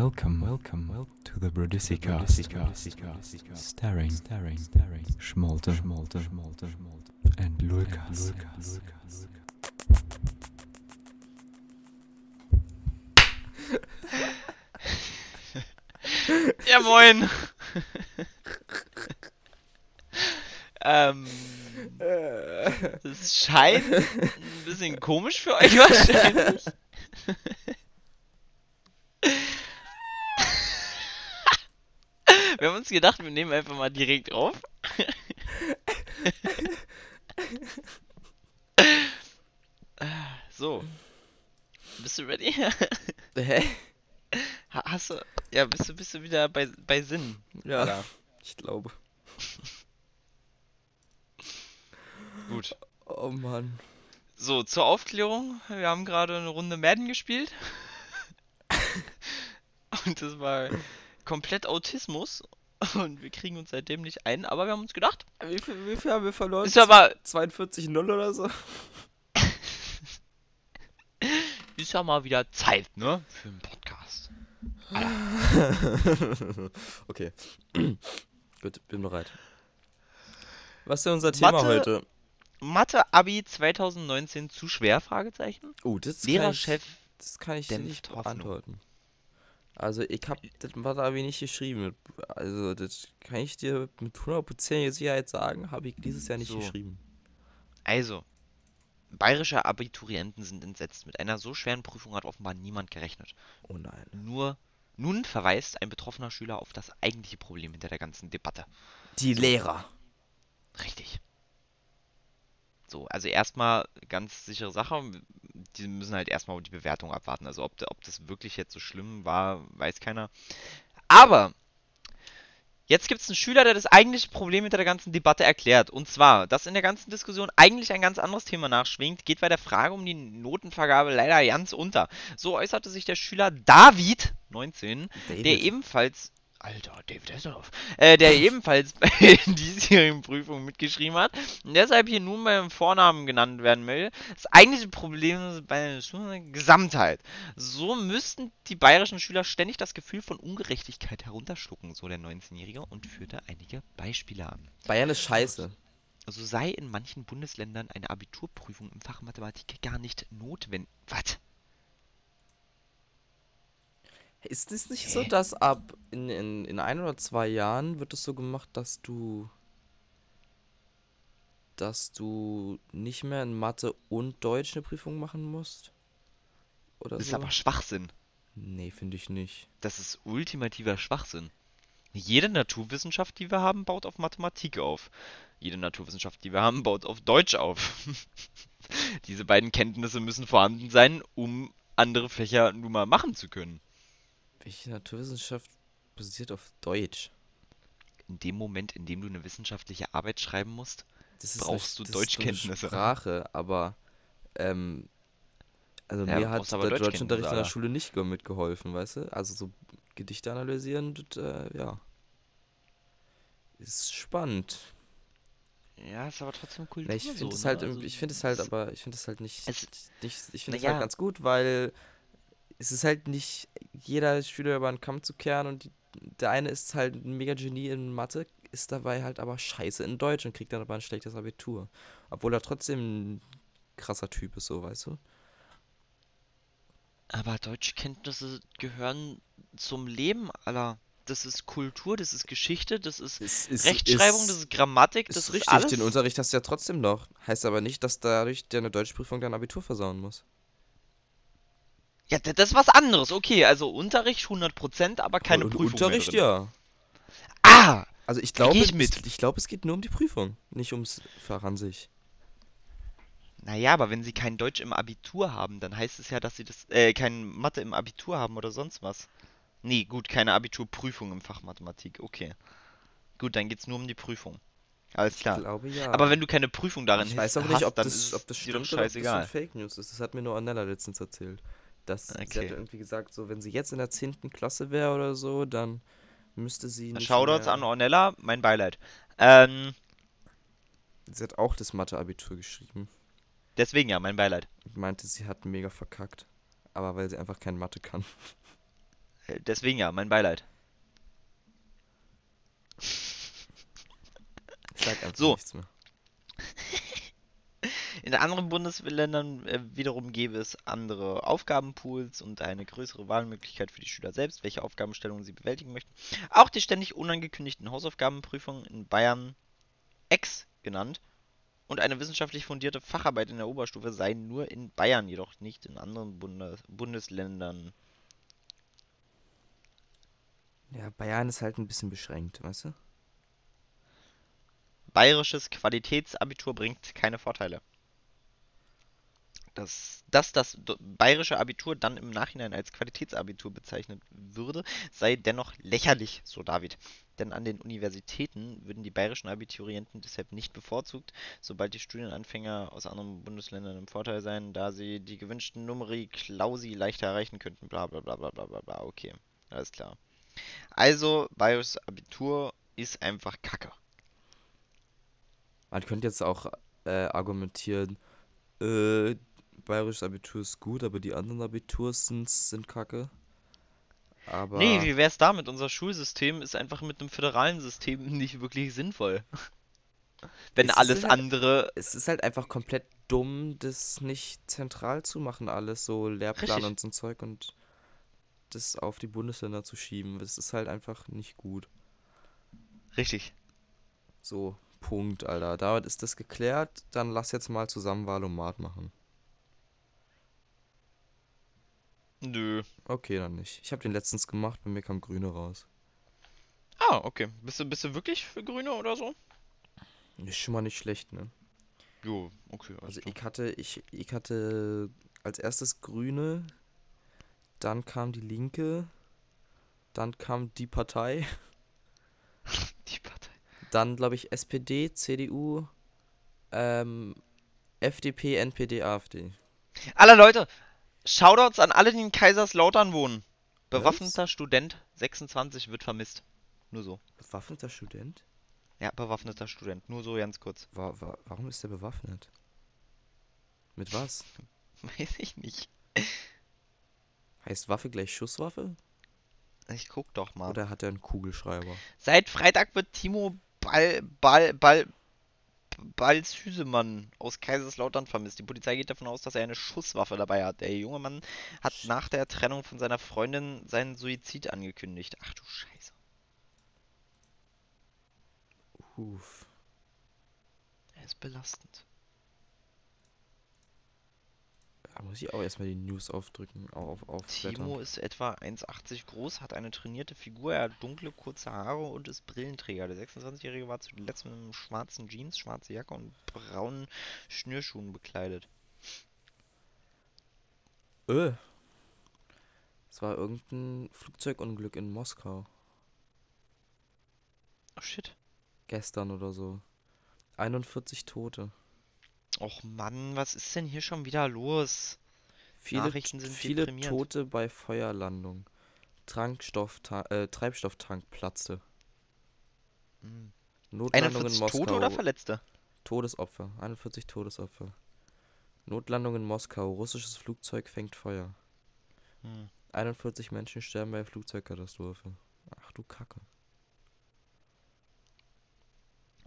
Welcome, welcome, welcome to the Brodisika. Staring, staring, staring. Schmolte, schmolte, schmolte, schmolte. And Lukas. Ja, moin. ähm, das scheint ein bisschen komisch für euch wahrscheinlich. Wir haben uns gedacht, wir nehmen einfach mal direkt auf. so. Bist du ready? Hä? Ha- Hast du. Ja, bist du, bist du wieder bei, bei Sinn? Ja, Oder? ich glaube. Gut. Oh Mann. So, zur Aufklärung. Wir haben gerade eine Runde Madden gespielt. Und das war komplett Autismus. Und wir kriegen uns seitdem nicht ein. Aber wir haben uns gedacht, Wie viel, wie viel haben wir verloren? ist aber, 42-0 oder so? ist ja mal wieder Zeit, ne? Für einen Podcast. okay. Gut, bin bereit. Was ist denn unser Thema Mathe- heute? Mathe Abi 2019 zu schwer? Fragezeichen. Oh, das kann ich, Lehrerchef. das kann ich nicht Hoffnung. beantworten. Also, ich hab das Mathe-Abi nicht geschrieben. Also, das kann ich dir mit hundertprozentiger Sicherheit sagen, habe ich dieses Jahr nicht So. geschrieben. Also, bayerische Abiturienten sind entsetzt. Mit einer so schweren Prüfung hat offenbar niemand gerechnet. Oh nein. Nur nun verweist ein betroffener Schüler auf das eigentliche Problem hinter der ganzen Debatte. Die Lehrer. Richtig. So, also erstmal ganz sichere Sache. Die müssen halt erstmal die Bewertung abwarten. Also ob, ob das wirklich jetzt so schlimm war, weiß keiner. Aber jetzt gibt es einen Schüler, der das eigentliche Problem hinter der ganzen Debatte erklärt. Und zwar, dass in der ganzen Diskussion eigentlich ein ganz anderes Thema nachschwingt, geht bei der Frage um die Notenvergabe leider ganz unter. So äußerte sich der Schüler David, 19, der David. ebenfalls. Alter, David Hasselhoff. Äh, der ebenfalls bei der diesjährigen Prüfung mitgeschrieben hat und deshalb hier nun beim Vornamen genannt werden will. Das eigentliche Problem ist bei der Schule Gesamtheit. So müssten die bayerischen Schüler ständig das Gefühl von Ungerechtigkeit herunterschlucken, so der 19-Jährige und führte einige Beispiele an. Bayern ist scheiße. So sei in manchen Bundesländern eine Abiturprüfung im Fach Mathematik gar nicht notwendig. Was? Ist es nicht so, dass ab in, in, in ein oder zwei Jahren wird es so gemacht, dass du dass du nicht mehr in Mathe und Deutsch eine Prüfung machen musst? Oder Das ist so? aber Schwachsinn. Nee, finde ich nicht. Das ist ultimativer Schwachsinn. Jede Naturwissenschaft, die wir haben, baut auf Mathematik auf. Jede Naturwissenschaft, die wir haben, baut auf Deutsch auf. Diese beiden Kenntnisse müssen vorhanden sein, um andere Fächer nun mal machen zu können. Welche Naturwissenschaft basiert auf Deutsch? In dem Moment, in dem du eine wissenschaftliche Arbeit schreiben musst, Brauchst du das ist eine Deutschkenntnisse? Sprache, aber ähm, also Ja, mir hat der Deutschkenntnisse, Deutschunterricht in der. Schule nicht ge- mitgeholfen, weißt du? Also so Gedichte analysieren, das, äh, ja. Ist spannend. ja, ist aber trotzdem Kultur Na, ich so, finde es ne? halt, Also, ich finde es halt, aber ich finde es halt nicht, Es- nicht ich finde es Naja. halt ganz gut, weil es ist halt nicht jeder Schüler über einen Kamm zu kehren und die, der eine ist halt ein mega Genie in Mathe, ist dabei halt aber scheiße in Deutsch und kriegt dann aber ein schlechtes Abitur. Obwohl er trotzdem ein krasser Typ ist, so, weißt du? Aber Deutschkenntnisse gehören zum Leben aller. Das ist Kultur, das ist Geschichte, das ist Es ist, Rechtschreibung, ist, das ist Grammatik, ist das ist richtig, alles. den Unterricht hast du ja trotzdem noch. Heißt aber nicht, dass dadurch deine Deutschprüfung dein Abitur versauen muss. Ja, das ist was anderes. Okay, also Unterricht 100%, aber keine und Prüfung mehr Unterricht, ja. Ah! Also ich glaube, ich mit. ich glaube, es geht nur um die Prüfung, nicht ums Fach an sich. Naja, aber wenn sie kein Deutsch im Abitur haben, dann heißt es ja, dass sie das, äh, kein Mathe im Abitur haben oder sonst was. Nee, gut, keine Abiturprüfung im Fach Mathematik, okay. Gut, dann geht's nur um die Prüfung. Alles Ich klar. glaube ja. Aber wenn du keine Prüfung darin ich weiß hast, auch nicht, ob dann das, ist ob das stimmt oder ob das Fake News ist. Das hat mir nur Anella letztens erzählt. Sie Okay. hat irgendwie gesagt, so wenn sie jetzt in der 10. Klasse wäre oder so, dann müsste sie nicht Shoutouts mehr... an Ornella, mein Beileid. Ähm, Sie hat auch das Mathe-Abitur geschrieben. deswegen ja, mein Beileid. Und meinte, sie hat mega verkackt. Aber weil sie einfach kein Mathe kann. Äh, Deswegen ja, mein Beileid. Ich sag einfach So. nichts mehr. In anderen Bundesländern äh, wiederum gäbe es andere Aufgabenpools und eine größere Wahlmöglichkeit für die Schüler selbst, welche Aufgabenstellungen sie bewältigen möchten. Auch die ständig unangekündigten Hausaufgabenprüfungen in Bayern Ex genannt und eine wissenschaftlich fundierte Facharbeit in der Oberstufe seien nur in Bayern, jedoch nicht in anderen Bundes Bundesländern. Ja, Bayern ist halt ein bisschen beschränkt, weißt du? Bayerisches Qualitätsabitur bringt keine Vorteile. Dass, dass das bayerische Abitur dann im Nachhinein als Qualitätsabitur bezeichnet würde, sei dennoch lächerlich, so David. Denn an den Universitäten würden die bayerischen Abiturienten deshalb nicht bevorzugt, sobald die Studienanfänger aus anderen Bundesländern im Vorteil seien, da sie die gewünschten Numeri Clausi leichter erreichen könnten. Bla bla bla bla bla bla bla. Okay, alles klar. Also, bayerisches Abitur ist einfach Kacke. Man könnte jetzt auch äh, argumentieren, äh, bayerisches Abitur ist gut, aber die anderen Abiturs sind, sind kacke. Aber Nee, wie wär's damit? Unser Schulsystem ist einfach mit einem föderalen System nicht wirklich sinnvoll. Wenn Es alles halt- andere. es ist halt einfach komplett dumm, das nicht zentral zu machen, alles so Lehrplan Richtig. und so ein Zeug und das auf die Bundesländer zu schieben. Das ist halt einfach nicht gut. Richtig. So, Punkt, Alter. Damit ist das geklärt. Dann lass jetzt mal zusammen Wahlomat machen. Nö. Okay, dann nicht. Ich habe den letztens gemacht, bei mir kam Grüne raus. Ah, okay. Bist du, bist du wirklich für Grüne oder so? Ist schon mal nicht schlecht, ne? Jo, okay. Also ich hatte, ich, ich hatte als erstes Grüne, dann kam die Linke, dann kam die Partei, Die Partei. dann glaube ich SPD, CDU, ähm, FDP, NPD, AfD. Aller Leute, Shoutouts an alle, die in Kaiserslautern wohnen. Bewaffneter Student 26 wird vermisst. Nur so. Bewaffneter Student? Ja, bewaffneter Student. Nur so ganz kurz. Wa wa warum ist der bewaffnet? Mit was? Weiß ich nicht. Heißt Waffe gleich Schusswaffe? Ich guck doch mal. Oder hat er einen Kugelschreiber? Seit Freitag wird Timo Ball, Ball, Ball, Balzhüsemann aus Kaiserslautern vermisst. Die Polizei geht davon aus, dass er eine Schusswaffe dabei hat. Der junge Mann hat nach der Trennung von seiner Freundin seinen Suizid angekündigt. Ach du Scheiße. Huf. Er ist belastend. Da muss ich auch erstmal die News aufdrücken, auf, aufblättern. Timo ist etwa 1,80 groß, hat eine trainierte Figur, er hat dunkle, kurze Haare und ist Brillenträger. Der 26-Jährige war zuletzt mit einem schwarzen Jeans, schwarze Jacke und braunen Schnürschuhen bekleidet. Öh. Es war irgendein Flugzeugunglück in Moskau. Oh shit. Gestern oder so. 41 Tote. Och Mann, was ist denn hier schon wieder los? Viele, Nachrichten sind viele. Tote bei Feuerlandung. Tankstoffta äh, Treibstofftank platzte. Hm. Notlandung in 41 Moskau. Tote oder Verletzte? Todesopfer. 41 Todesopfer. Notlandung in Moskau. Russisches Flugzeug fängt Feuer. Hm. 41 Menschen sterben bei Flugzeugkatastrophe. Ach du Kacke.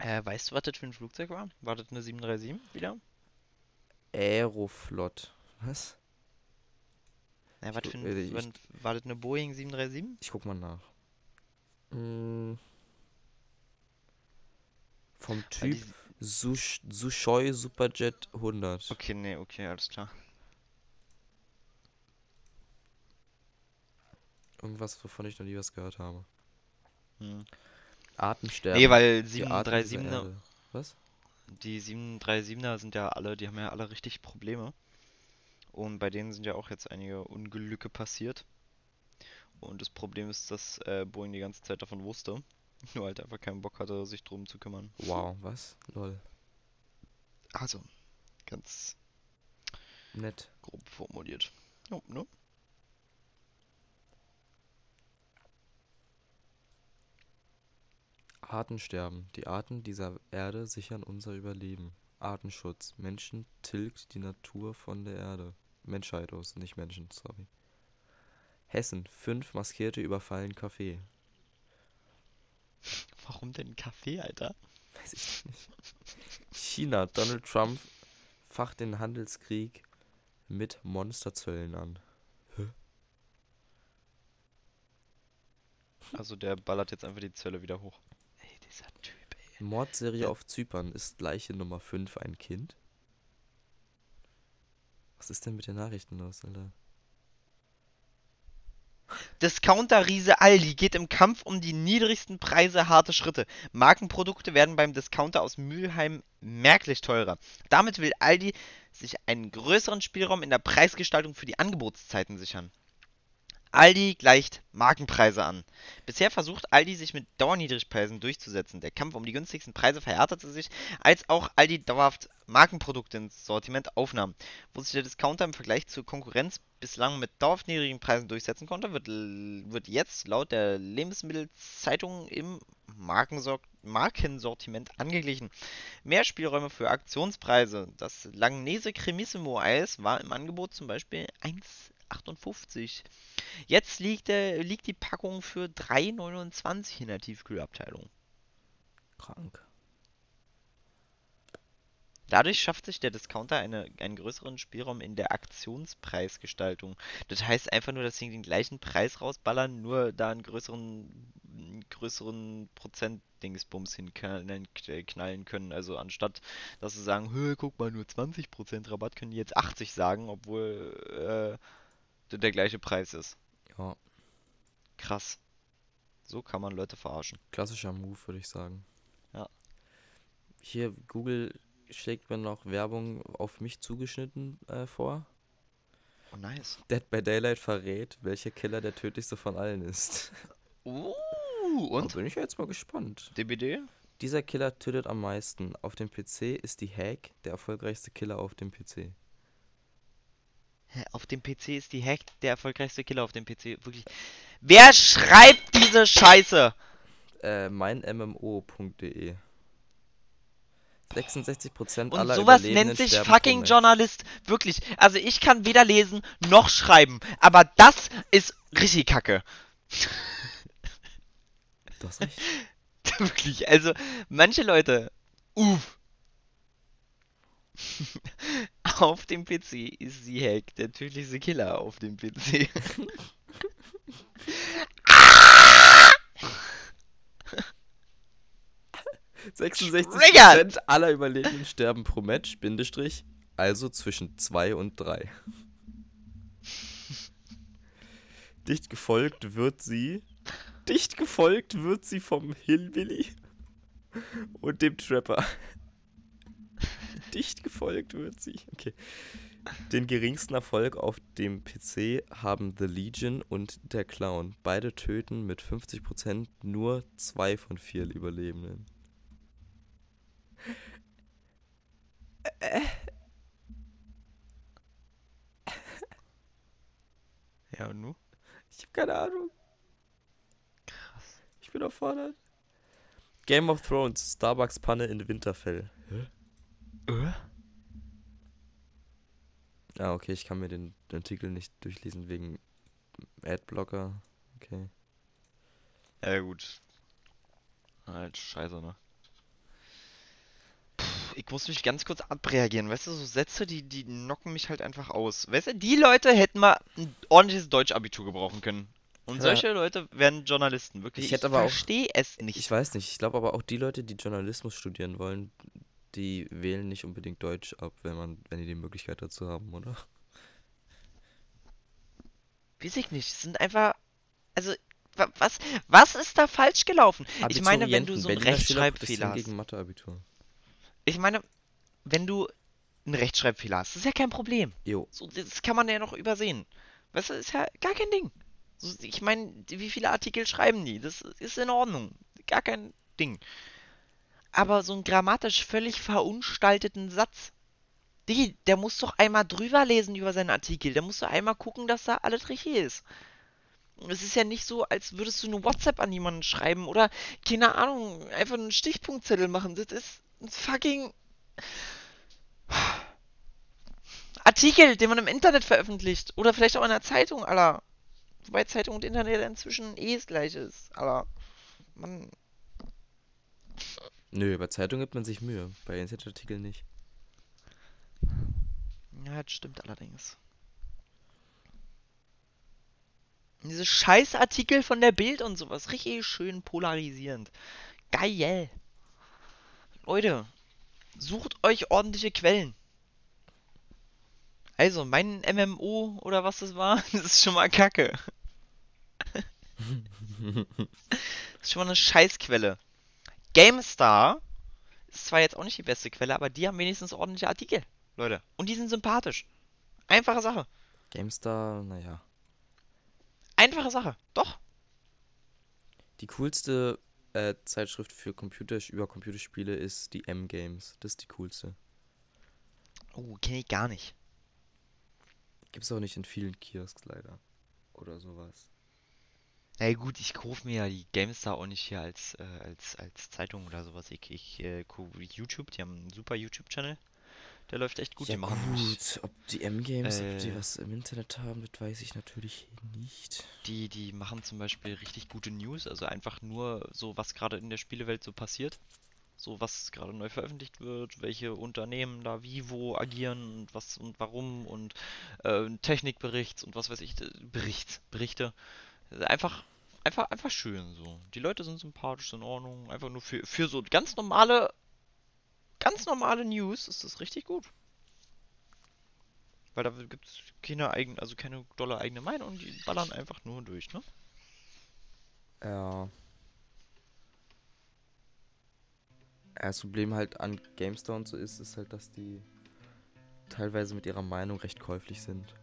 Äh, weißt du, was das für ein Flugzeug war? War das eine 737 wieder? Aeroflot. Was? Ja, was für ein, ich- wann- war das eine Boeing 737? Ich guck mal nach. Mm. Vom Weil Typ Sush Sushoi Superjet 100. Okay, nee, okay, alles klar. Irgendwas, wovon ich noch nie was gehört habe. Hm. Artensterben. Nee, weil die Arten dieser 737er, Erde. Was? die 737er sind ja alle, die haben ja alle richtig Probleme. Und bei denen sind ja auch jetzt einige Unglücke passiert. Und das Problem ist, dass äh, Boeing die ganze Zeit davon wusste. Nur halt einfach keinen Bock hatte, sich drum zu kümmern. Wow, was? Lol. Also, ganz Nett. grob formuliert. Jo, ne? Artensterben. Die Arten dieser Erde sichern unser Überleben. Artenschutz. Menschen tilgt die Natur von der Erde. Menschheit aus, nicht Menschen, sorry. Hessen. Fünf Maskierte überfallen Café. Warum denn Kaffee, Alter? Weiß ich nicht. China. Donald Trump facht den Handelskrieg mit Monsterzöllen an. Also der ballert jetzt einfach die Zölle wieder hoch. Ey, dieser Typ, ey. Mordserie auf Zypern. Ist Leiche Nummer 5 ein Kind? Was ist denn mit den Nachrichten los, Alter? Discounter-Riese Aldi geht im Kampf um die niedrigsten Preise harte Schritte. Markenprodukte werden beim Discounter aus Mülheim merklich teurer. Damit will Aldi sich einen größeren Spielraum in der Preisgestaltung für die Angebotszeiten sichern. Aldi gleicht Markenpreise an. Bisher versucht Aldi sich mit Dauerniedrigpreisen durchzusetzen. Der Kampf um die günstigsten Preise verhärtete sich, als auch Aldi dauerhaft Markenprodukte ins Sortiment aufnahm. Wo sich der Discounter im Vergleich zur Konkurrenz bislang mit dauerhaft niedrigen Preisen durchsetzen konnte, wird, wird jetzt laut der Lebensmittelzeitung im Markensor Markensortiment angeglichen. Mehr Spielräume für Aktionspreise. Das Langnese Cremissimo Eis war im Angebot zum Beispiel 1,58. Jetzt liegt, der, liegt die Packung für 3,29 in der Tiefkühlabteilung. Krank. Dadurch schafft sich der Discounter eine, einen größeren Spielraum in der Aktionspreisgestaltung. Das heißt einfach nur, dass sie den gleichen Preis rausballern, nur da einen größeren, einen größeren Prozent-Dingsbums hinknallen äh, knallen können. Also anstatt, dass sie sagen, "Hö, guck mal, nur 20% Rabatt, können die jetzt 80 sagen, obwohl äh, der gleiche Preis ist. Ja, Krass. So kann man Leute verarschen. klassischer Move, würde ich sagen. Ja. Hier, Google schlägt mir noch Werbung auf mich zugeschnitten äh, vor. Oh, nice. Dead by Daylight verrät, welcher Killer der tödlichste von allen ist. Uh, Da und? bin ich jetzt mal gespannt. DBD? Dieser Killer tötet am meisten. Auf dem PC ist die Hack der erfolgreichste Killer auf dem PC. Auf dem PC ist die Hack der erfolgreichste Killer auf dem PC. Wirklich. Wer schreibt diese Scheiße? Äh, meinmmo.de 66% Und aller sowas Überlebenden nennt sich fucking. Journalist. Wirklich. Also ich kann weder lesen noch schreiben. Aber das ist richtig kacke. Du hast recht. Wirklich. Also manche Leute. Uff. Auf dem PC ist die Hack der tödlichste Killer auf dem PC. 66% aller Überlebenden sterben pro Match, Bindestrich, also zwischen 2 und 3. Dicht gefolgt wird sie. Dicht gefolgt wird sie vom Hillbilly und dem Trapper. Dicht gefolgt wird sie. Okay. Den geringsten Erfolg auf dem PC haben The Legion und der Clown. Beide töten mit 50% nur zwei von vier Überlebenden. Ja, und nu? Ich habe keine Ahnung. Ich bin überfordert. Game of Thrones, Starbucks Panne in Winterfell. Äh? Ah, okay, ich kann mir den Artikel nicht durchlesen wegen Adblocker. Okay. Ja, gut. Halt, scheiße, ne? Puh, ich muss mich ganz kurz abreagieren. Weißt du, so Sätze, die, die knocken mich halt einfach aus. Weißt du, die Leute hätten mal ein ordentliches Deutschabitur gebrauchen können. Und Ja. solche Leute werden Journalisten. Wirklich, Ich ich, verstehe es nicht. Ich weiß nicht, ich glaube aber auch die Leute, die Journalismus studieren wollen, die wählen nicht unbedingt Deutsch ab, wenn man, wenn die die Möglichkeit dazu haben, oder? Weiß ich nicht. Es sind einfach. Also, wa- was, was ist da falsch gelaufen? Ich meine, wenn du so einen Berliner Rechtschreibfehler hast. gegen Matheabitur. Ich meine, wenn du einen Rechtschreibfehler hast, das ist ja kein Problem. Jo. So, das kann man ja noch übersehen. Weißt du, ist ja gar kein Ding. Ich meine, wie viele Artikel schreiben die? Das ist in Ordnung. Gar kein Ding. Aber so einen grammatisch völlig verunstalteten Satz, die, der muss doch einmal drüber lesen über seinen Artikel. Der muss doch einmal gucken, dass da alles richtig ist. Es ist ja nicht so, als würdest du eine WhatsApp an jemanden schreiben oder, keine Ahnung, einfach einen Stichpunktzettel machen. Das ist ein fucking Artikel, den man im Internet veröffentlicht. Oder vielleicht auch in der Zeitung, aller. Wobei Zeitung und Internet inzwischen eh das gleiche ist. Aber man. Nö, bei Zeitung gibt man sich Mühe, bei Internetartikeln nicht. Ja, das stimmt allerdings. Diese Scheißartikel von der Bild und sowas. Richtig schön polarisierend. Geil. Leute, sucht euch ordentliche Quellen. Also, mein MMO oder was das war, das ist schon mal kacke. das ist schon mal eine Scheißquelle. GameStar ist zwar jetzt auch nicht die beste Quelle, aber die haben wenigstens ordentliche Artikel, Leute. Und die sind sympathisch. Einfache Sache. GameStar, naja. Einfache Sache. Doch. Die coolste äh, Zeitschrift für Computer über Computerspiele ist die M-Games. Das ist die coolste. Oh, kenne ich gar nicht. Gibt's auch nicht in vielen Kiosks leider. Oder sowas. Na ja, gut, ich kaufe mir ja die GameStar auch nicht hier als, äh, als, als Zeitung oder sowas. Ich, ich äh, gucke YouTube, die haben einen super YouTube-Channel. Der läuft echt gut. Ja, die machen gut. Ob die M-Games, ob die Äh. was im Internet haben, das weiß ich natürlich nicht. Die, die machen zum Beispiel richtig gute News, also einfach nur so, was gerade in der Spielewelt so passiert. So, was gerade neu veröffentlicht wird, welche Unternehmen da wie wo agieren und was und warum und äh, Technikberichts und was weiß ich, äh, Berichts, Berichte. Also Einfach, einfach, einfach schön so. Die Leute sind sympathisch, ist in Ordnung. Einfach nur für, für so ganz normale, ganz normale News ist das richtig gut. Weil da gibt es keine eigen, also keine dolle eigene Meinung, die ballern einfach nur durch, ne? Ja, Das Problem halt an GameStar und so ist, ist halt, dass die teilweise mit ihrer Meinung recht käuflich sind.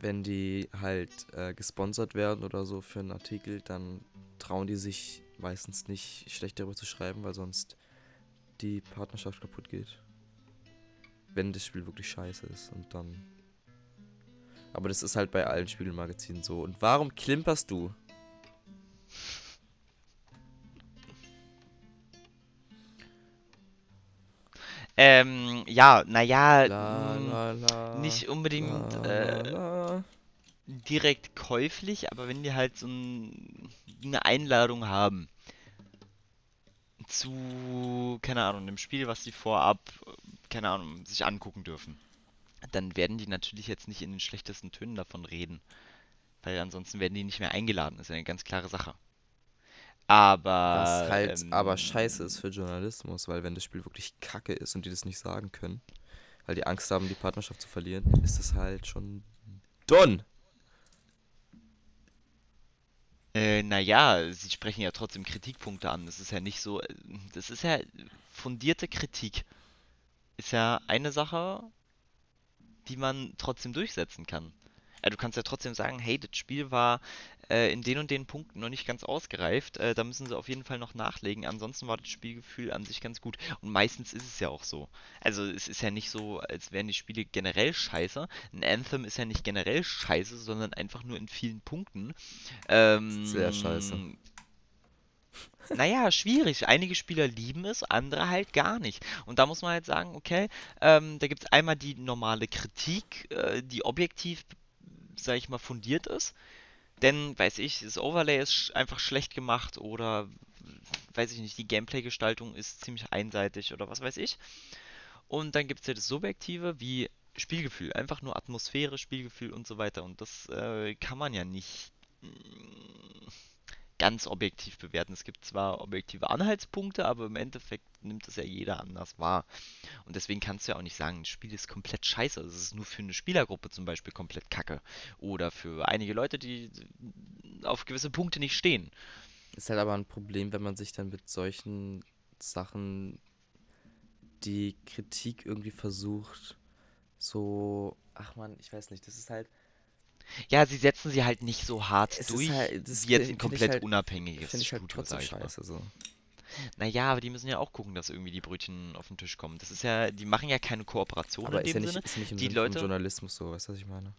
Wenn die halt äh, gesponsert werden oder so für einen Artikel, dann trauen die sich meistens nicht schlecht darüber zu schreiben, weil sonst die Partnerschaft kaputt geht. Wenn das Spiel wirklich scheiße ist und dann. Aber das ist halt bei allen Spielmagazinen so. Und warum klimperst du? Ähm, ja, naja, la, nicht unbedingt la, äh, la. direkt käuflich, aber wenn die halt so ein, eine Einladung haben zu, keine Ahnung, einem Spiel, was die vorab, keine Ahnung, sich angucken dürfen, dann werden die natürlich jetzt nicht in den schlechtesten Tönen davon reden, weil ansonsten werden die nicht mehr eingeladen. Das ist ja eine ganz klare Sache. Aber Was halt ähm, aber scheiße ist für Journalismus, weil wenn das Spiel wirklich kacke ist und die das nicht sagen können, weil die Angst haben, die Partnerschaft zu verlieren, ist das halt schon done. Äh, naja, sie sprechen ja trotzdem Kritikpunkte an. Das ist ja nicht so. Das ist ja fundierte Kritik. Ist ja eine Sache, die man trotzdem durchsetzen kann. Ja, du kannst ja trotzdem sagen, hey, das Spiel war äh, in den und den Punkten noch nicht ganz ausgereift. Äh, da müssen sie auf jeden Fall noch nachlegen. Ansonsten war das Spielgefühl an sich ganz gut. Und meistens ist es ja auch so. Also es ist ja nicht so, als wären die Spiele generell scheiße. Ein Anthem ist ja nicht generell scheiße, sondern einfach nur in vielen Punkten. Ähm, Sehr scheiße. Naja, schwierig. Einige Spieler lieben es, andere halt gar nicht. Und da muss man halt sagen, okay, ähm, da gibt es einmal die normale Kritik, äh, die objektiv, sag ich mal, fundiert ist. Denn, weiß ich, das Overlay ist einfach schlecht gemacht oder, weiß ich nicht, die Gameplay-Gestaltung ist ziemlich einseitig oder was weiß ich. Und dann gibt es ja das Subjektive wie Spielgefühl, einfach nur Atmosphäre, Spielgefühl und so weiter. Und das äh, kann man ja nicht mm, ganz objektiv bewerten. Es gibt zwar objektive Anhaltspunkte, aber im Endeffekt nimmt es ja jeder anders wahr. Und deswegen kannst du ja auch nicht sagen, das Spiel ist komplett scheiße. Es ist nur für eine Spielergruppe zum Beispiel komplett kacke. Oder für einige Leute, die auf gewisse Punkte nicht stehen. Ist halt aber ein Problem, wenn man sich dann mit solchen Sachen die Kritik irgendwie versucht, so, ach man, ich weiß nicht, das ist halt, Ja, sie setzen sie halt nicht so hart Es durch, halt- wie jetzt ein komplett halt- unabhängiges ich halt Studio, sag ich mal. scheiße, so. Naja, aber die müssen ja auch gucken, dass irgendwie die Brötchen auf den Tisch kommen. Das ist ja, die machen ja keine Kooperation Aber in ist ja dem nicht, Sinne. ist nicht im Die Sinne Leute- Journalismus so, weißt du, was ich meine?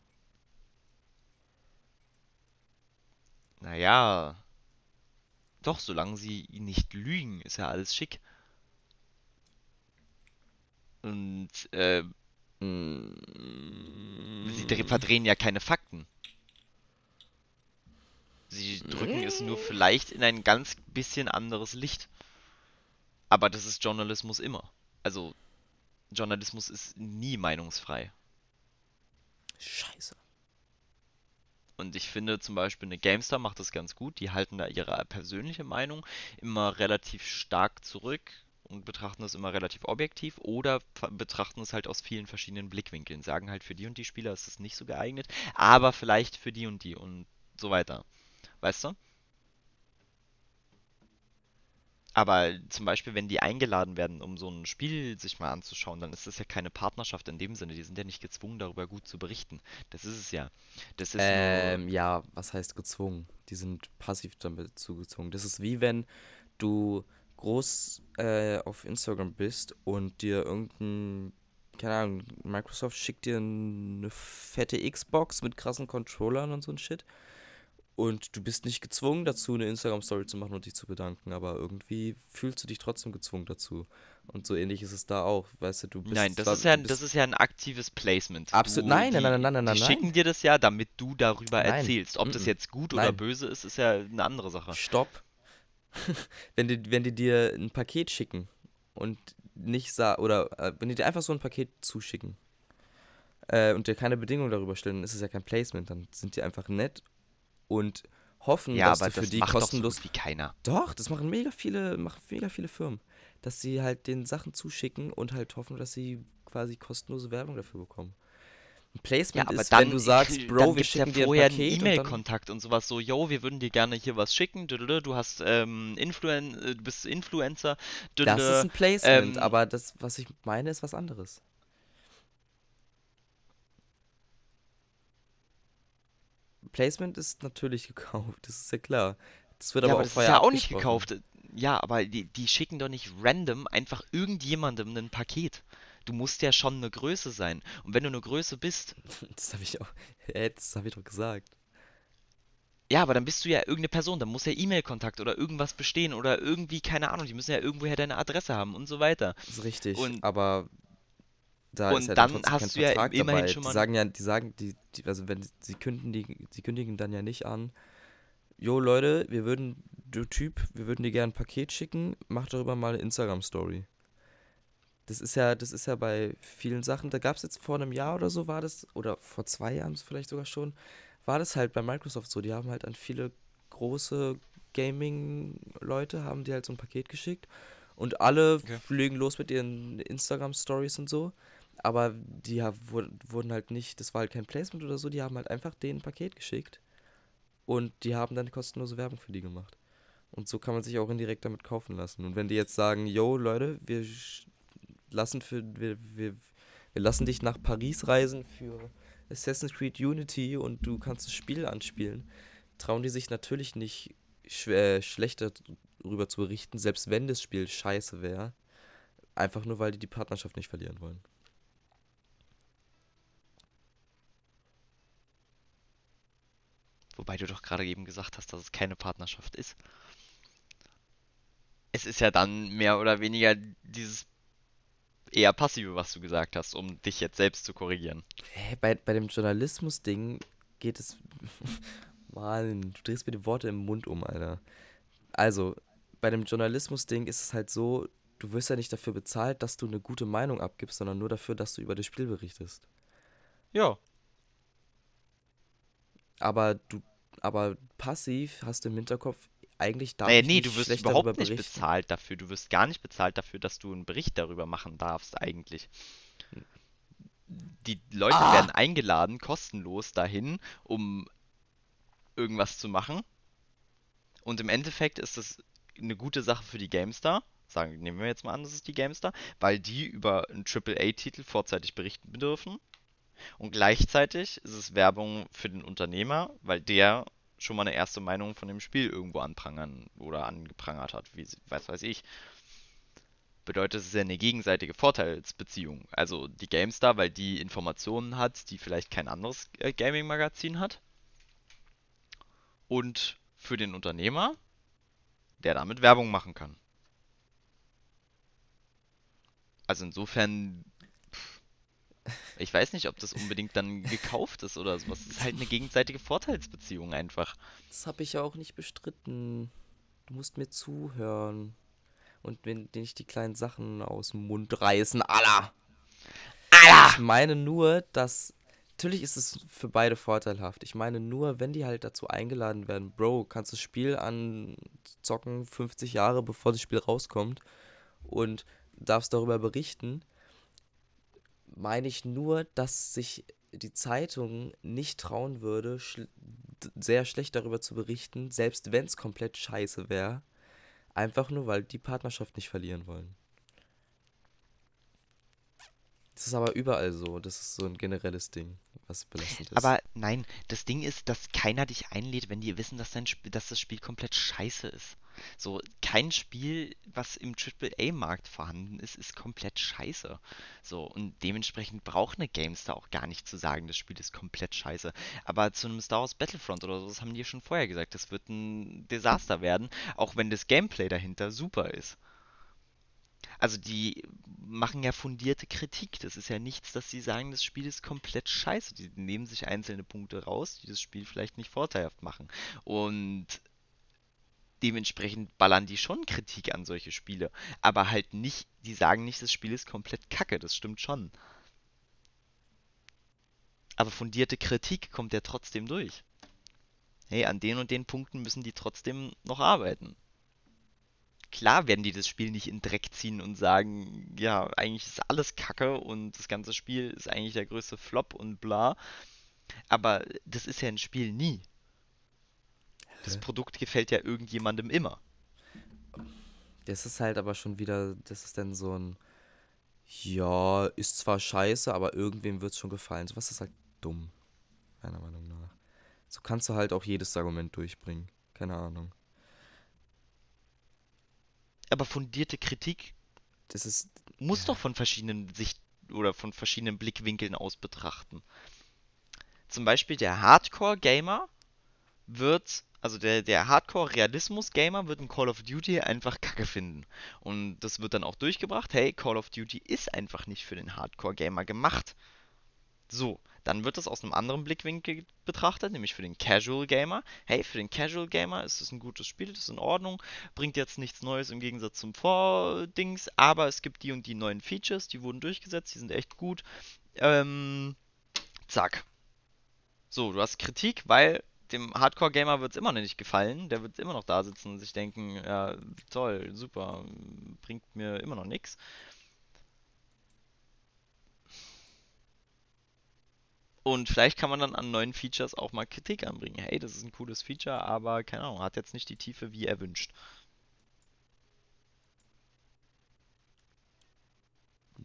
Naja. Doch, solange sie nicht lügen, ist ja alles schick. Und äh, sie dre- verdrehen ja keine Fakten. Sie drücken es nur vielleicht in ein ganz bisschen anderes Licht. Aber das ist Journalismus immer. Also, Journalismus ist nie meinungsfrei. Scheiße. Und ich finde zum Beispiel eine GameStar macht das ganz gut. Die halten da ihre persönliche Meinung immer relativ stark zurück und betrachten das immer relativ objektiv oder betrachten es halt aus vielen verschiedenen Blickwinkeln. Sagen halt, für die und die Spieler ist es nicht so geeignet, aber vielleicht für die und die und so weiter. Weißt du? Aber zum Beispiel, wenn die eingeladen werden, um so ein Spiel sich mal anzuschauen, dann ist das ja keine Partnerschaft in dem Sinne. Die sind ja nicht gezwungen, darüber gut zu berichten. Das ist es ja. Das ist. Ähm, ja, was heißt gezwungen? Die sind passiv damit zugezwungen. Das ist wie wenn du groß äh, auf Instagram bist und dir irgendein, keine Ahnung, Microsoft schickt dir eine fette Xbox mit krassen Controllern und so ein Shit. Und du bist nicht gezwungen dazu, eine Instagram-Story zu machen und dich zu bedanken, aber irgendwie fühlst du dich trotzdem gezwungen dazu. Und so ähnlich ist es da auch, weißt du, du bist Nein, das zwar- ist ja, das ist ja ein aktives Placement. Absolut- Du- nein, nein, die, nein, nein, nein, nein, Die nein. schicken dir das ja, damit du darüber Nein, erzählst. Ob das mm-mm. jetzt gut oder Nein. böse ist, ist ja eine andere Sache. Stopp. wenn, die, wenn die dir ein Paket schicken und nicht sa oder äh, wenn die dir einfach so ein Paket zuschicken äh, und dir keine Bedingungen darüber stellen, dann ist es ja kein Placement. Dann sind die einfach nett und hoffen, Ja, dass du für das die macht doch so kostenlos. wie keiner. Doch, das machen mega viele, machen mega viele Firmen, dass sie halt den Sachen zuschicken und halt hoffen, dass sie quasi kostenlose Werbung dafür bekommen. Ein Ja, Placement aber ist, dann, wenn du sagst, Bro, wir gibt's ja schicken dir vorher einen Paket und E-Mail-Kontakt und sowas so, yo, wir würden dir gerne hier was schicken, du hast ähm, Influen äh, du bist Influencer, Das ist ein Placement, ähm, aber das, was ich meine, ist was anderes. Placement ist natürlich gekauft, das ist ja klar. Das wird Ja, aber aber auch das ist vorher ja auch nicht gekauft. Ja, aber die, die schicken doch nicht random einfach irgendjemandem ein Paket. Du musst ja schon eine Größe sein. Und wenn du eine Größe bist, Das habe ich auch. Hä, das habe ich doch gesagt. ja, aber dann bist du ja irgendeine Person, dann muss ja E-Mail-Kontakt oder irgendwas bestehen oder irgendwie, keine Ahnung, die müssen ja irgendwoher deine Adresse haben und so weiter. Das ist richtig. Und- aber da und ist ja dann trotzdem hast kein du ja Vertrag immerhin dabei. schon Die mal- sagen ja, die sagen, die, die also wenn sie kündigen, sie kündigen dann ja nicht an. Jo Leute, wir würden, du Typ, wir würden dir gerne ein Paket schicken, mach darüber mal eine Instagram-Story. Das ist ja, das ist ja bei vielen Sachen, da gab es jetzt vor einem Jahr oder so, war das, oder vor zwei Jahren vielleicht sogar schon, war das halt bei Microsoft so. Die haben halt an viele große Gaming-Leute, haben die halt so ein Paket geschickt und alle Okay. legen los mit ihren Instagram-Stories und so. Aber die ha- wur- wurden halt nicht, das war halt kein Placement oder so, die haben halt einfach denen ein Paket geschickt und die haben dann kostenlose Werbung für die gemacht. Und so kann man sich auch indirekt damit kaufen lassen. Und wenn die jetzt sagen, yo Leute, wir lassen für wir, wir, wir lassen dich nach Paris reisen für Assassin's Creed Unity und du kannst das Spiel anspielen, trauen die sich natürlich nicht sch äh, schlechter darüber zu berichten, selbst wenn das Spiel scheiße wäre. Einfach nur, weil die die Partnerschaft nicht verlieren wollen. Wobei du doch gerade eben gesagt hast, dass es keine Partnerschaft ist. Es ist ja dann mehr oder weniger dieses eher passive, was du gesagt hast, um dich jetzt selbst zu korrigieren. Hä, bei, bei dem Journalismus-Ding geht es. Mann, du drehst mir die Worte im Mund um, Alter. Also, bei dem Journalismus-Ding ist es halt so, du wirst ja nicht dafür bezahlt, dass du eine gute Meinung abgibst, sondern nur dafür, dass du über das Spiel berichtest. Ja. Aber du, aber passiv hast du im Hinterkopf, eigentlich darf Naja, ich nee, nicht du wirst schlecht überhaupt nicht bezahlt dafür. Du wirst gar nicht bezahlt dafür, dass du einen Bericht darüber machen darfst, eigentlich. Die Leute Ah! werden eingeladen, kostenlos dahin, um irgendwas zu machen. Und im Endeffekt ist das eine gute Sache für die GameStar. Sagen, nehmen wir jetzt mal an, das ist die GameStar, weil die über einen AAA-Titel vorzeitig berichten dürfen. Und gleichzeitig ist es Werbung für den Unternehmer, weil der schon mal eine erste Meinung von dem Spiel irgendwo anprangern oder angeprangert hat, wie was weiß ich. Bedeutet, es ja eine gegenseitige Vorteilsbeziehung. Also die GameStar, weil die Informationen hat, die vielleicht kein anderes äh, Gaming-Magazin hat. Und für den Unternehmer, der damit Werbung machen kann. Also insofern, Ich weiß nicht, ob das unbedingt dann gekauft ist oder sowas. Das ist halt eine gegenseitige Vorteilsbeziehung einfach. Das habe ich ja auch nicht bestritten. Du musst mir zuhören. Und wenn nicht die kleinen Sachen aus dem Mund reißen, Allah! Allah! Ich meine nur, dass. Natürlich ist es für beide vorteilhaft. Ich meine nur, wenn die halt dazu eingeladen werden, Bro, kannst du das Spiel anzocken, 50 Jahre bevor das Spiel rauskommt und darfst darüber berichten, meine ich nur, dass sich die Zeitung nicht trauen würde, schl sehr schlecht darüber zu berichten, selbst wenn es komplett scheiße wäre, einfach nur, weil die Partnerschaft nicht verlieren wollen. Das ist aber überall so. Das ist so ein generelles Ding, was belastend ist. Aber nein, das Ding ist, dass keiner dich einlädt, wenn die wissen, dass, dein Sp dass das Spiel komplett scheiße ist. So, kein Spiel, was im AAA-Markt vorhanden ist, ist komplett scheiße. So, und dementsprechend braucht eine GameStar auch gar nicht zu sagen, das Spiel ist komplett scheiße. Aber zu einem Star Wars Battlefront oder so, das haben die schon vorher gesagt, das wird ein Desaster werden, auch wenn das Gameplay dahinter super ist. Also die machen ja fundierte Kritik. Das ist ja nichts, dass sie sagen, das Spiel ist komplett scheiße. Die nehmen sich einzelne Punkte raus, die das Spiel vielleicht nicht vorteilhaft machen. Und dementsprechend ballern die schon Kritik an solche Spiele. Aber halt nicht, die sagen nicht, das Spiel ist komplett kacke. Das stimmt schon. Aber fundierte Kritik kommt ja trotzdem durch. Hey, an den und den Punkten müssen die trotzdem noch arbeiten klar werden die das Spiel nicht in Dreck ziehen und sagen, ja, eigentlich ist alles Kacke und das ganze Spiel ist eigentlich der größte Flop und bla. Aber das ist ja ein Spiel nie. Das Produkt gefällt ja irgendjemandem immer. Das ist halt aber schon wieder, das ist dann so ein, ja, ist zwar scheiße, aber irgendwem wird es schon gefallen. So was ist halt dumm, meiner Meinung nach. So kannst du halt auch jedes Argument durchbringen. Keine Ahnung aber fundierte Kritik das ist, muss ja. doch von verschiedenen Sicht oder von verschiedenen Blickwinkeln aus betrachten. Zum Beispiel der Hardcore-Gamer wird, also der, der Hardcore-Realismus-Gamer wird ein Call of Duty einfach kacke finden. Und das wird dann auch durchgebracht, hey, Call of Duty ist einfach nicht für den Hardcore-Gamer gemacht. So, dann wird das aus einem anderen Blickwinkel betrachtet, nämlich für den Casual Gamer. Hey, für den Casual Gamer ist es ein gutes Spiel, das ist in Ordnung, bringt jetzt nichts Neues im Gegensatz zum Vordings, aber es gibt die und die neuen Features, die wurden durchgesetzt, die sind echt gut. Ähm, zack. So, du hast Kritik, weil dem Hardcore-Gamer wird es immer noch nicht gefallen. Der wird immer noch da sitzen und sich denken, ja, toll, super, bringt mir immer noch nichts. Und vielleicht kann man dann an neuen Features auch mal Kritik anbringen. Hey, das ist ein cooles Feature, aber keine Ahnung, hat jetzt nicht die Tiefe wie erwünscht.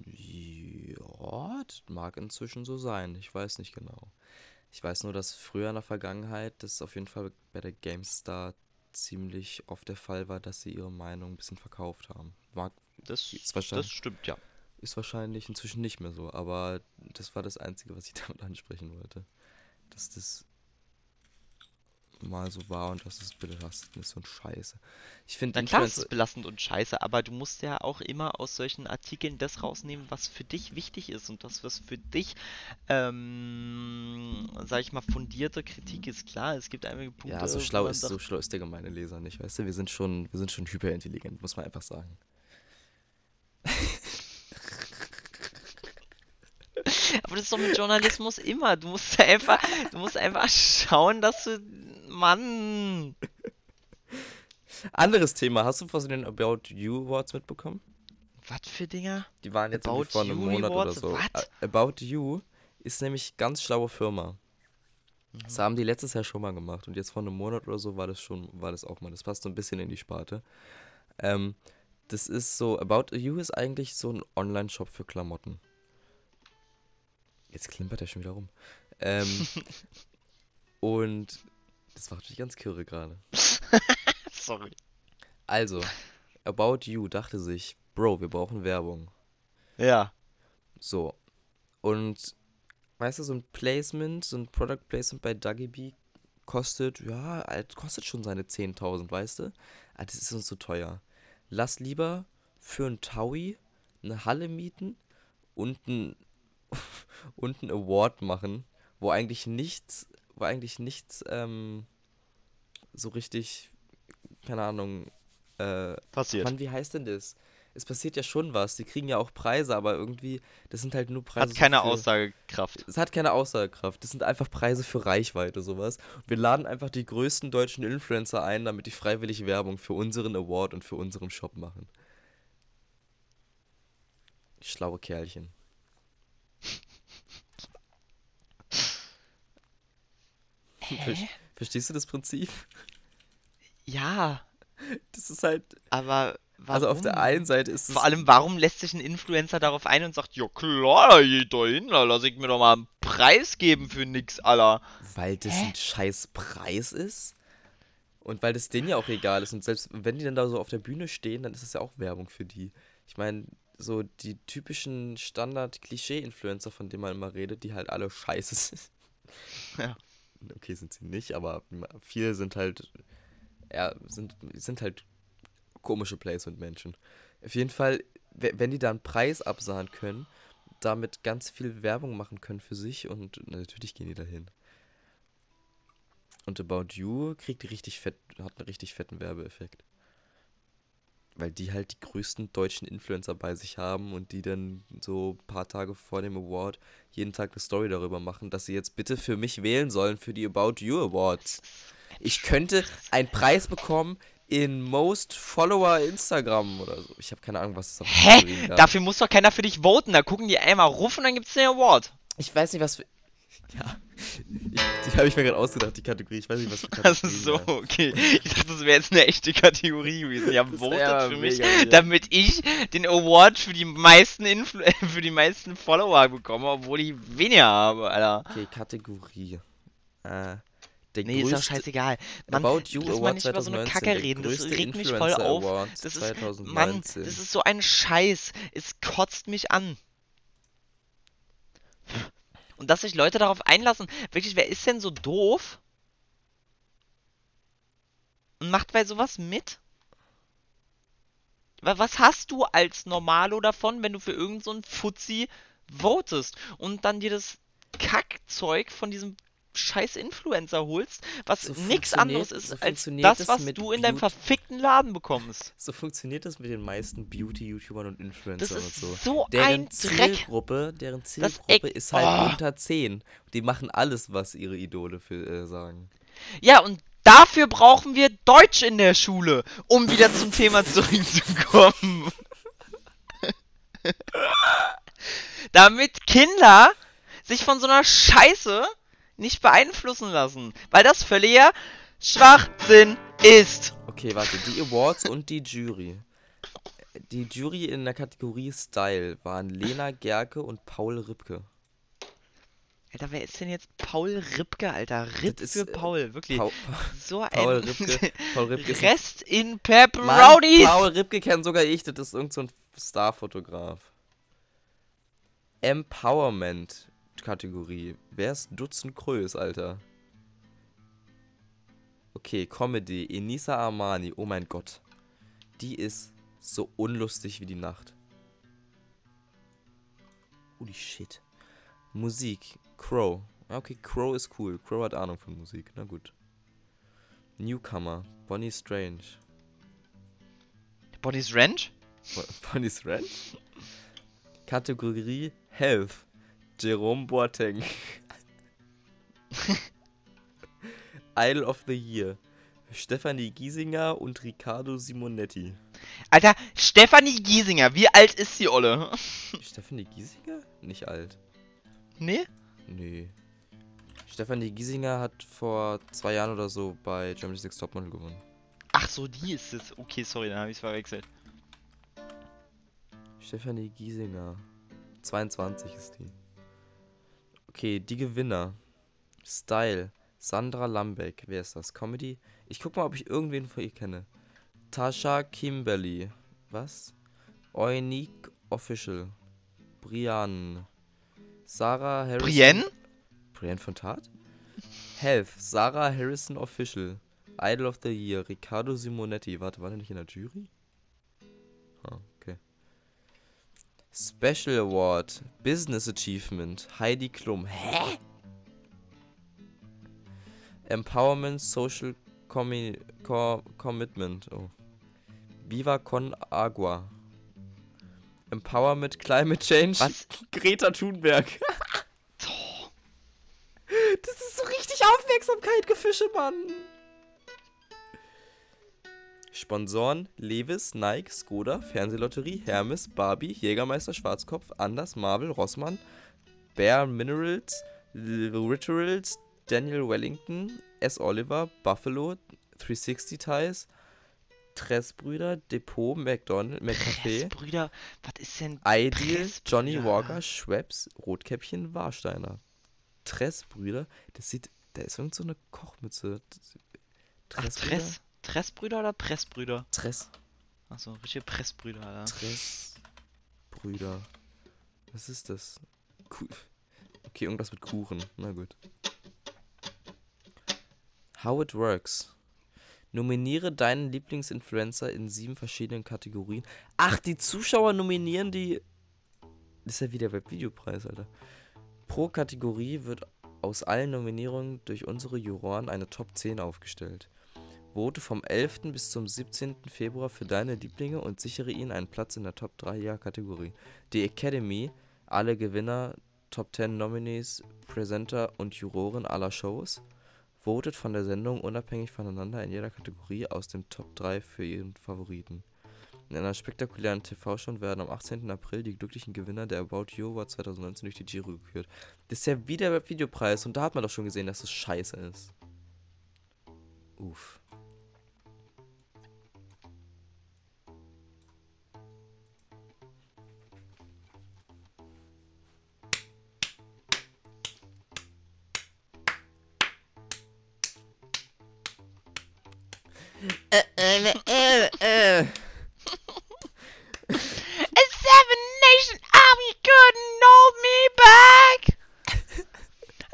Ja, das mag inzwischen so sein. Ich weiß nicht genau. Ich weiß nur, dass früher in der Vergangenheit das auf jeden Fall bei der GameStar ziemlich oft der Fall war, dass sie ihre Meinung ein bisschen verkauft haben. Mag das, das stimmt, ja. Ist wahrscheinlich inzwischen nicht mehr so, aber das war das Einzige, was ich damit ansprechen wollte. Dass das mal so war und dass es belastend ist und scheiße. Ich finde klar ist es belastend und scheiße, aber du musst ja auch immer aus solchen Artikeln das rausnehmen, was für dich wichtig ist und das, was für dich, ähm, sag ich mal, fundierte Kritik ist. Klar, es gibt einige Punkte. Ja, so schlau ist, so schlau ist der gemeine Leser nicht, weißt du? Wir sind schon, wir sind schon hyperintelligent, muss man einfach sagen. Aber das ist doch mit Journalismus immer. Du musst einfach, du musst einfach schauen, dass du. Mann! Anderes Thema. Hast du von den About You Awards mitbekommen? Was für Dinger? Die waren jetzt About vor einem Monat Awards? oder so. What? About You ist nämlich ganz schlaue Firma. Mhm. Das haben die letztes Jahr schon mal gemacht und jetzt vor einem Monat oder so war das schon, war das auch mal. Das passt so ein bisschen in die Sparte. Ähm, das ist so, About You ist eigentlich so ein Online-Shop für Klamotten. Jetzt klimpert er schon wieder rum. Ähm, und das macht mich ganz kirre gerade. Sorry. Also, About You dachte sich, Bro, wir brauchen Werbung. Ja. So. Und weißt du, so ein Placement, so ein Product Placement bei Dougie B kostet, ja, kostet schon seine 10.000, weißt du? Aber ah, das ist uns zu teuer. Lass lieber für ein Taui eine Halle mieten und ein und einen Award machen, wo eigentlich nichts, wo eigentlich nichts ähm, so richtig, keine Ahnung, äh, Passiert. Mann, wie heißt denn das? Es passiert ja schon was. Die kriegen ja auch Preise, aber irgendwie, das sind halt nur Preise. Hat keine für, Aussagekraft. Es hat keine Aussagekraft. Das sind einfach Preise für Reichweite, sowas. Und wir laden einfach die größten deutschen Influencer ein, damit die freiwillig Werbung für unseren Award und für unseren Shop machen. Schlaue Kerlchen. Hä? Verstehst du das Prinzip? Ja, Das ist halt. aber warum? Also auf der einen Seite ist es. Vor allem, warum lässt sich ein Influencer darauf ein und sagt, ja klar, da geht da hin, da lass ich mir doch mal einen Preis geben für nix, Alter. Weil das Hä? ein scheiß Preis ist. Und weil das denen ja auch egal ist. Und selbst wenn die dann da so auf der Bühne stehen, dann ist es ja auch Werbung für die. Ich meine, so die typischen Standard-Klischee-Influencer, von denen man immer redet, die halt alle scheiße sind. Ja. Okay, sind sie nicht, aber viele sind halt. Ja, sind, sind halt komische Placement-Menschen. Auf jeden Fall, we- wenn die da einen Preis absahen können, damit ganz viel Werbung machen können für sich und na, natürlich gehen die dahin. Und About You kriegt richtig fett, hat einen richtig fetten Werbeeffekt. Weil die halt die größten deutschen Influencer bei sich haben und die dann so ein paar Tage vor dem Award jeden Tag eine Story darüber machen, dass sie jetzt bitte für mich wählen sollen für die About You Awards. Ich könnte einen Preis bekommen in Most Follower Instagram oder so. Ich habe keine Ahnung, was es auf Hä? Dafür muss doch keiner für dich voten. Da gucken die einmal ruf und dann gibt's den Award. Ich weiß nicht, was für. Ja. Ich, die habe ich mir gerade ausgedacht, die Kategorie. Ich weiß nicht, was für Das Kategorien ist so, okay. Ich dachte, das wäre jetzt eine echte Kategorie gewesen. Ja, votet für mich, mega damit ich den Award für die meisten Influ für die meisten Follower bekomme, obwohl ich weniger habe, Alter. Okay, Kategorie. Äh, der Nee, ist doch scheißegal. Mann, About You lass Award nicht über so eine 2019. Kacke reden. Das regt mich voll auf. Award Das ist, 2019. Mann, das ist so ein Scheiß. Es kotzt mich an. Und dass sich Leute darauf einlassen. Wirklich, wer ist denn so doof? Und macht bei sowas mit? Wa- Was hast du als Normalo davon, wenn du für irgend so Fuzzi votest und dann dir das Kackzeug von diesem scheiß Influencer holst, was So nichts anderes ist so als das, das was mit du in deinem verfickten Laden bekommst. So funktioniert das mit den meisten Beauty-YouTubern und Das Influencern und so. so Deren ein Dreck. Zielgruppe, deren Das Zielgruppe ist halt Oh. unter 10. Die machen alles, was ihre Idole für, äh, sagen. Ja, und dafür brauchen wir Deutsch in der Schule, um wieder zum Thema zurückzukommen. Damit Kinder sich von so einer Scheiße nicht beeinflussen lassen, weil das völliger Schwachsinn ist. Okay, warte, die Awards und die Jury. Die Jury in der Kategorie Style waren Lena Gerke und Paul Ripke. Alter, wer ist denn jetzt Paul Ripke, Alter? Ripp Das ist, für äh, Paul, wirklich. Paul, so ein Paul Ripke, Paul Ripke Rest in Mann, Pepperonis. Paul Ripke kennt sogar ich, das ist irgend so ein Starfotograf. Empowerment Kategorie. Wer ist Dutzend Krös, Alter? Okay, Comedy. Enisa Armani. Oh mein Gott. Die ist so unlustig wie die Nacht. Holy shit. Musik. Crow. Okay, Crow ist cool. Crow hat Ahnung von Musik. Na gut. Newcomer. Bonnie Strange. Bonnie's Ranch? Bo- Bonnie's Ranch? Kategorie Health. Jerome Boateng. Idol of the Year. Stefanie Giesinger und Riccardo Simonetti. Alter, Stefanie Giesinger, wie alt ist die Olle? Stefanie Giesinger? Nicht alt. Nee? Nee. Stefanie Giesinger hat vor zwei Jahren oder so bei Germany's Next Topmodel gewonnen. Ach so, die ist es. Okay, sorry, dann habe ich es verwechselt. Stefanie Giesinger. 22 ist die. Okay, die Gewinner. Style. Sandra Lambeck. Wer ist das? Comedy? Ich guck mal, ob ich irgendwen von ihr kenne. Tasha Kimberly. Was? Eunique Official. Brian. Sarah Harrison. Brienne? Brienne von Tat? Health. Sarah Harrison Official. Idol of the Year. Riccardo Simonetti. Warte, war der nicht in der Jury? Okay. Special Award. Business Achievement. Heidi Klum. Hä? Empowerment Social Commi Co Commitment. Oh. Viva Con Agua. Empowerment Climate Change. Was? Greta Thunberg. Das ist so richtig Aufmerksamkeit, Gefische, Mann. Sponsoren: Levis, Nike, Skoda, Fernsehlotterie, Hermes, Barbie, Jägermeister, Schwarzkopf, Anders, Marvel, Rossmann, Bear Minerals, Literals, Daniel Wellington, S. Oliver, Buffalo, 360 Ties, Tressbrüder, Depot, McDonald, McCafé, Brüder, was ist denn Ideal? Johnny Walker, Schweppes, Rotkäppchen, Warsteiner. Tressbrüder, das sieht, da ist irgend so eine Kochmütze. Ach, Tressbrüder? Tress? Tressbrüder oder Pressbrüder? Tress, Achso, richtige Pressbrüder, Alter. Tressbrüder. Was ist das? Ku okay, irgendwas mit Kuchen. Na gut. How it works. Nominiere deinen Lieblingsinfluencer in sieben verschiedenen Kategorien. Ach, die Zuschauer nominieren die. Das ist ja wieder Webvideopreis, Alter. Pro Kategorie wird aus allen Nominierungen durch unsere Juroren eine Top 10 aufgestellt. Vote vom 11. bis zum 17. Februar für deine Lieblinge und sichere ihnen einen Platz in der Top 3 Jahr Kategorie. Die Academy, alle Gewinner, Top 10 Nominees, Presenter und Juroren aller Shows, votet von der Sendung unabhängig voneinander in jeder Kategorie aus dem Top 3 für ihren Favoriten. In einer spektakulären TV-Show werden am 18. April die glücklichen Gewinner der About You Award 2019 durch die Jury gekürt. Das ist ja wieder der Videopreis und da hat man doch schon gesehen, dass es scheiße ist. Uff. Äh, äh, äh, äh. A seven nation army couldn't hold me back.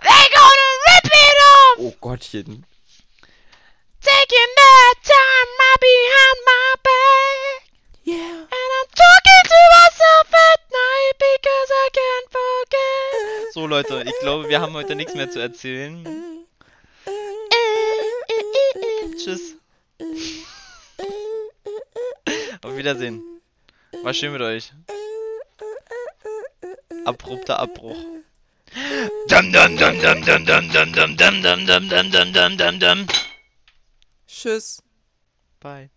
They gonna rip it off, Oh Gottchen. taking their time right behind my back. Yeah. And I'm talking to myself at night because I can't forget. So Leute, ich glaube, wir haben heute nichts mehr zu erzählen. Wiedersehen. War schön mit euch. Abrupter Abbruch. Tschüss. Bye.